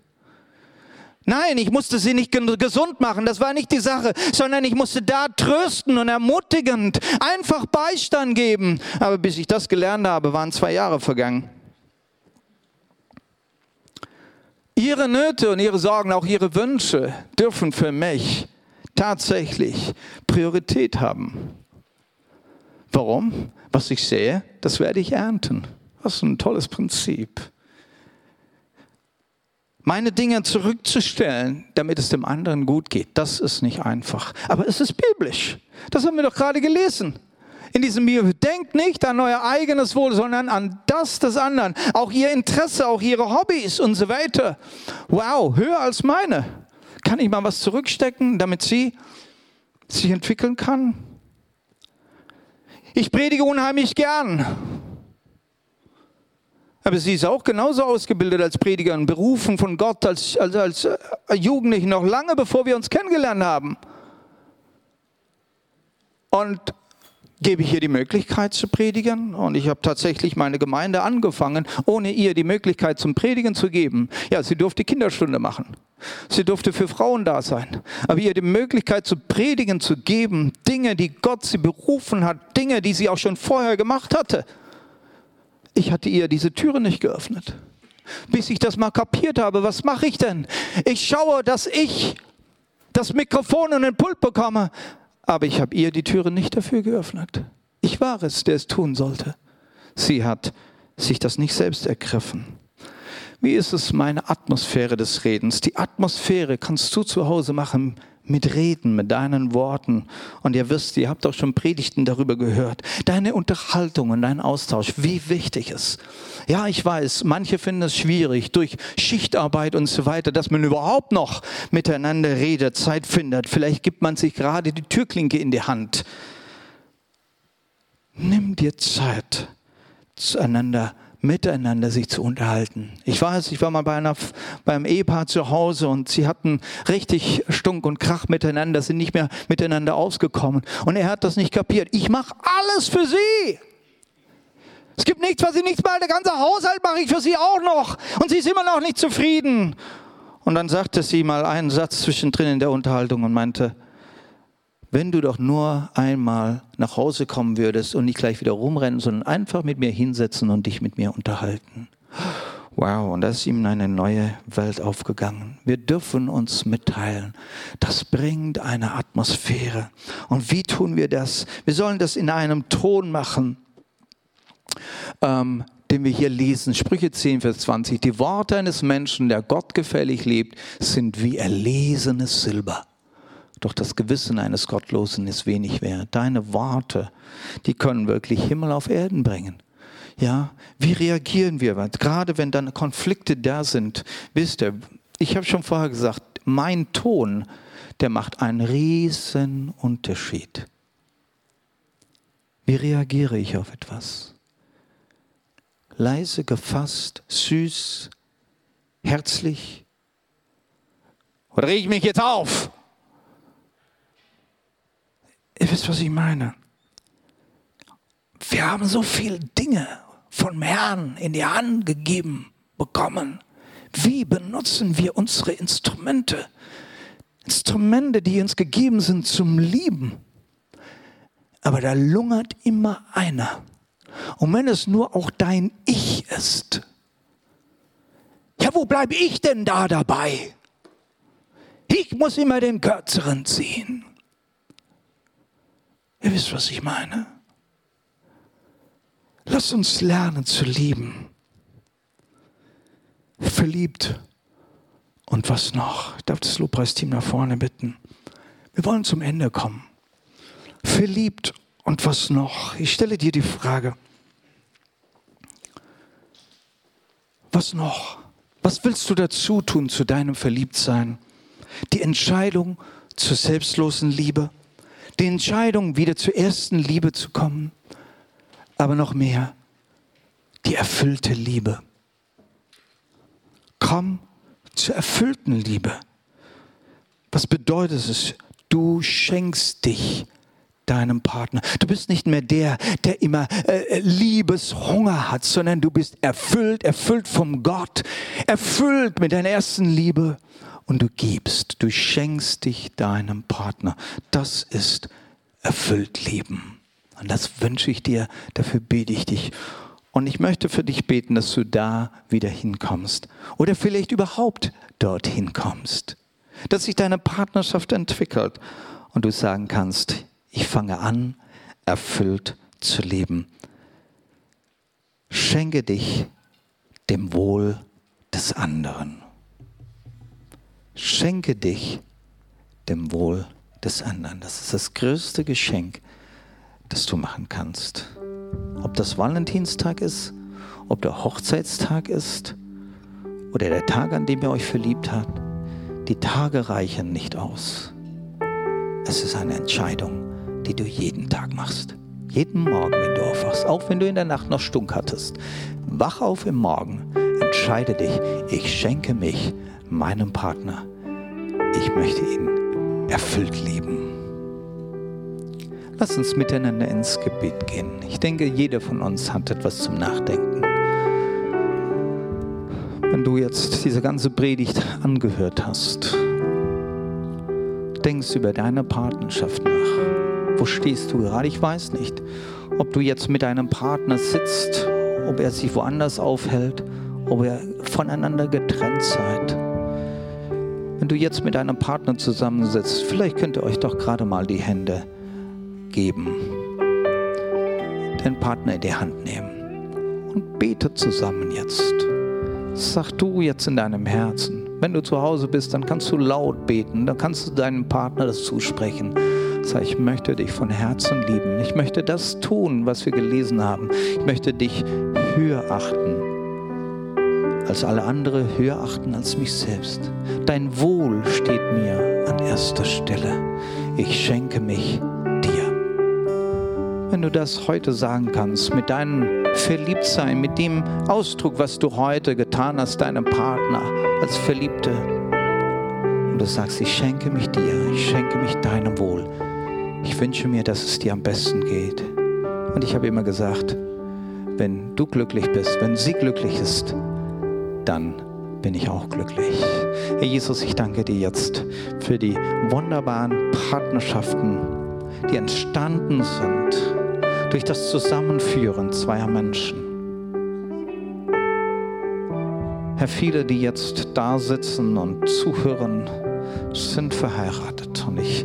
Nein, ich musste sie nicht gesund machen, das war nicht die Sache, sondern ich musste da trösten und ermutigend einfach Beistand geben. Aber bis ich das gelernt habe, waren zwei Jahre vergangen. Ihre Nöte und ihre Sorgen, auch ihre Wünsche dürfen für mich tatsächlich Priorität haben. Warum? Was ich sehe, das werde ich ernten. Was ein tolles Prinzip. Meine Dinge zurückzustellen, damit es dem anderen gut geht, das ist nicht einfach. Aber es ist biblisch. Das haben wir doch gerade gelesen in diesem Bibel. Denkt nicht an euer eigenes Wohl, sondern an das des anderen. Auch ihr Interesse, auch ihre Hobbys und so weiter. Wow, höher als meine. Kann ich mal was zurückstecken, damit sie sich entwickeln kann? Ich predige unheimlich gern. Aber sie ist auch genauso ausgebildet als Predigerin, berufen von Gott als, als, als äh, Jugendliche, noch lange bevor wir uns kennengelernt haben. Und gebe ich ihr die Möglichkeit zu predigen. Und ich habe tatsächlich meine Gemeinde angefangen, ohne ihr die Möglichkeit zum Predigen zu geben. Ja, sie durfte Kinderstunde machen. Sie durfte für Frauen da sein. Aber ihr die Möglichkeit zu predigen, zu geben, Dinge, die Gott sie berufen hat, Dinge, die sie auch schon vorher gemacht hatte. Ich hatte ihr diese Türe nicht geöffnet. Bis ich das mal kapiert habe, was mache ich denn? Ich schaue, dass ich das Mikrofon und den Pult bekomme, aber ich habe ihr die Türe nicht dafür geöffnet. Ich war es, der es tun sollte. Sie hat sich das nicht selbst ergriffen. Wie ist es meine Atmosphäre des Redens? Die Atmosphäre kannst du zu Hause machen mit Reden, mit deinen Worten. Und ihr wisst, ihr habt auch schon Predigten darüber gehört. Deine Unterhaltung und dein Austausch, wie wichtig es ist. Ja, ich weiß, manche finden es schwierig durch Schichtarbeit und so weiter, dass man überhaupt noch miteinander redet, Zeit findet. Vielleicht gibt man sich gerade die Türklinke in die Hand. Nimm dir Zeit, zueinander zu miteinander sich zu unterhalten. Ich weiß, ich war mal bei einer, beim Ehepaar zu Hause und sie hatten richtig Stunk und Krach miteinander, sind nicht mehr miteinander ausgekommen. Und er hat das nicht kapiert. Ich mache alles für sie. Es gibt nichts, was sie nicht mal, der ganze Haushalt mache ich für sie auch noch. Und sie ist immer noch nicht zufrieden. Und dann sagte sie mal einen Satz zwischendrin in der Unterhaltung und meinte, wenn du doch nur einmal nach Hause kommen würdest und nicht gleich wieder rumrennen, sondern einfach mit mir hinsetzen und dich mit mir unterhalten. Wow, und da ist ihm eine neue Welt aufgegangen. Wir dürfen uns mitteilen. Das bringt eine Atmosphäre. Und wie tun wir das? Wir sollen das in einem Ton machen, ähm, den wir hier lesen. Sprüche 10, Vers 20. Die Worte eines Menschen, der Gott gefällig lebt, sind wie erlesenes Silber. Doch das Gewissen eines Gottlosen ist wenig wert. Deine Worte, die können wirklich Himmel auf Erden bringen. Ja, wie reagieren wir? Gerade wenn dann Konflikte da sind, wisst ihr, ich habe schon vorher gesagt, mein Ton, der macht einen riesen Unterschied. Wie reagiere ich auf etwas? Leise, gefasst, süß, herzlich? Oder rege ich mich jetzt auf? Ihr wisst, was ich meine. Wir haben so viele Dinge vom Herrn in die Hand gegeben bekommen. Wie benutzen wir unsere Instrumente? Instrumente, die uns gegeben sind zum Lieben. Aber da lungert immer einer. Und wenn es nur auch dein Ich ist, ja, wo bleibe ich denn da dabei? Ich muss immer den Kürzeren ziehen. Ihr wisst, was ich meine. Lasst uns lernen zu lieben. Verliebt. Und was noch? Ich darf das Lobpreisteam nach vorne bitten. Wir wollen zum Ende kommen. Verliebt und was noch? Ich stelle dir die Frage. Was noch? Was willst du dazu tun zu deinem Verliebtsein? Die Entscheidung zur selbstlosen Liebe? Die Entscheidung, wieder zur ersten Liebe zu kommen, aber noch mehr, die erfüllte Liebe. Komm zur erfüllten Liebe. Was bedeutet es? Du schenkst dich deinem Partner. Du bist nicht mehr der, der immer äh, Liebeshunger hat, sondern du bist erfüllt, erfüllt vom Gott, erfüllt mit deiner ersten Liebe und du gibst, du schenkst dich deinem Partner. Das ist erfüllt Leben. Und das wünsche ich dir, dafür bete ich dich. Und ich möchte für dich beten, dass du da wieder hinkommst oder vielleicht überhaupt dorthin kommst, dass sich deine Partnerschaft entwickelt und du sagen kannst, ich fange an, erfüllt zu leben. Schenke dich dem Wohl des anderen. Schenke dich dem Wohl des anderen. Das ist das größte Geschenk, das du machen kannst. Ob das Valentinstag ist, ob der Hochzeitstag ist oder der Tag, an dem ihr euch verliebt habt, die Tage reichen nicht aus. Es ist eine Entscheidung, die du jeden Tag machst. Jeden Morgen, wenn du aufwachst, auch wenn du in der Nacht noch Stunk hattest. Wach auf im Morgen, entscheide dich, ich schenke mich meinem Partner. Ich möchte ihn erfüllt lieben. Lass uns miteinander ins Gebet gehen. Ich denke, jeder von uns hat etwas zum Nachdenken. Wenn du jetzt diese ganze Predigt angehört hast, denkst über deine Partnerschaft nach. Wo stehst du gerade? Ich weiß nicht, ob du jetzt mit deinem Partner sitzt, ob er sich woanders aufhält, ob ihr voneinander getrennt seid. Wenn du jetzt mit deinem Partner zusammensitzt, vielleicht könnt ihr euch doch gerade mal die Hände geben, den Partner in die Hand nehmen und betet zusammen jetzt. Sag du jetzt in deinem Herzen, Wenn du zu Hause bist, dann kannst du laut beten, dann kannst du deinem Partner das zusprechen. Sag, ich möchte dich von Herzen lieben. Ich möchte das tun, was wir gelesen haben. Ich möchte dich höher achten als alle andere, höher achten als mich selbst. Dein Wohl steht mir an erster Stelle. Ich schenke mich dir. Wenn du das heute sagen kannst, mit deinem Verliebtsein, mit dem Ausdruck, was du heute getan hast, deinem Partner als Verliebte, und du sagst, ich schenke mich dir, ich schenke mich deinem Wohl. Ich wünsche mir, dass es dir am besten geht. Und ich habe immer gesagt, wenn du glücklich bist, wenn sie glücklich ist, dann bin ich auch glücklich. Herr Jesus, ich danke dir jetzt für die wunderbaren Partnerschaften, die entstanden sind durch das Zusammenführen zweier Menschen. Herr, viele, die jetzt da sitzen und zuhören, sind verheiratet. Und ich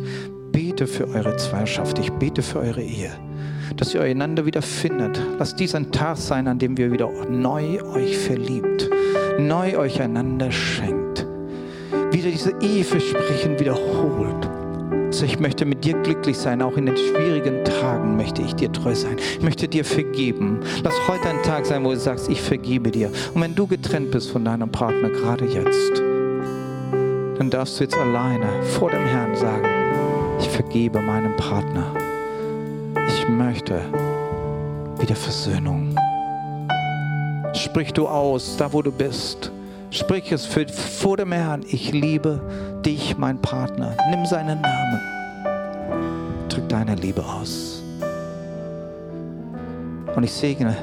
bete für eure Zweierschaft, ich bete für eure Ehe, dass ihr einander wieder findet. Lasst dies ein Tag sein, an dem wir wieder neu euch verliebt, neu euch einander schenkt, wieder diese Eheversprechen wiederholt. Also ich möchte mit dir glücklich sein, auch in den schwierigen Tagen möchte ich dir treu sein. Ich möchte dir vergeben. Lass heute ein Tag sein, wo du sagst, ich vergebe dir. Und wenn du getrennt bist von deinem Partner, gerade jetzt, dann darfst du jetzt alleine vor dem Herrn sagen, ich vergebe meinem Partner. Ich möchte wieder Versöhnung. Sprich du aus, da wo du bist. Sprich es für, vor dem Herrn. Ich liebe dich, mein Partner. Nimm seinen Namen. Drück deine Liebe aus. Und ich segne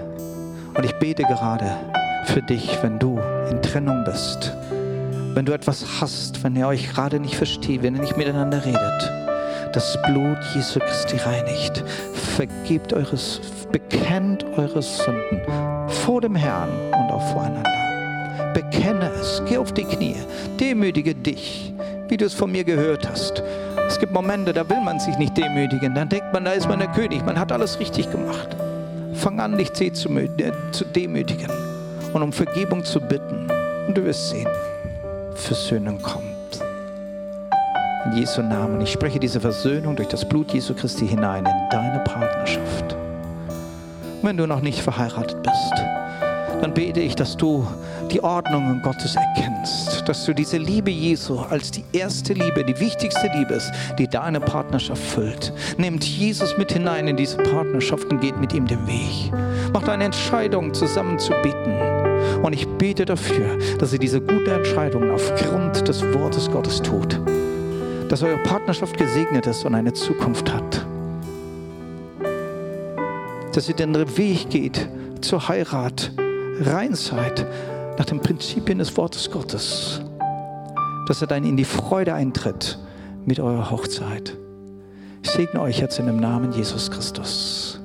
und ich bete gerade für dich, wenn du in Trennung bist wenn du etwas hast, wenn ihr euch gerade nicht versteht, wenn ihr nicht miteinander redet, das Blut Jesu Christi reinigt. Vergebt eures, bekennt eure Sünden vor dem Herrn und auch voreinander. Bekenne es, geh auf die Knie, demütige dich, wie du es von mir gehört hast. Es gibt Momente, da will man sich nicht demütigen. Dann denkt man, da ist man der König, man hat alles richtig gemacht. Fang an, dich zu demütigen und um Vergebung zu bitten. Und du wirst sehen, Versöhnung kommt. In Jesu Namen, ich spreche diese Versöhnung durch das Blut Jesu Christi hinein in deine Partnerschaft. Wenn du noch nicht verheiratet bist, dann bete ich, dass du die Ordnungen Gottes erkennst, dass du diese Liebe Jesu als die erste Liebe, die wichtigste Liebe ist, die deine Partnerschaft füllt. Nehmt Jesus mit hinein in diese Partnerschaft und geht mit ihm den Weg. Macht eine Entscheidung, zusammen zu beten und ich bete dafür, dass ihr diese gute Entscheidung aufgrund des Wortes Gottes tut. Dass eure Partnerschaft gesegnet ist und eine Zukunft hat dass ihr den Weg geht zur Heirat, rein seid, nach den Prinzipien des Wortes Gottes, dass er dann in die Freude eintritt mit eurer Hochzeit. Ich segne euch jetzt in dem Namen Jesus Christus.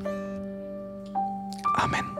Amen.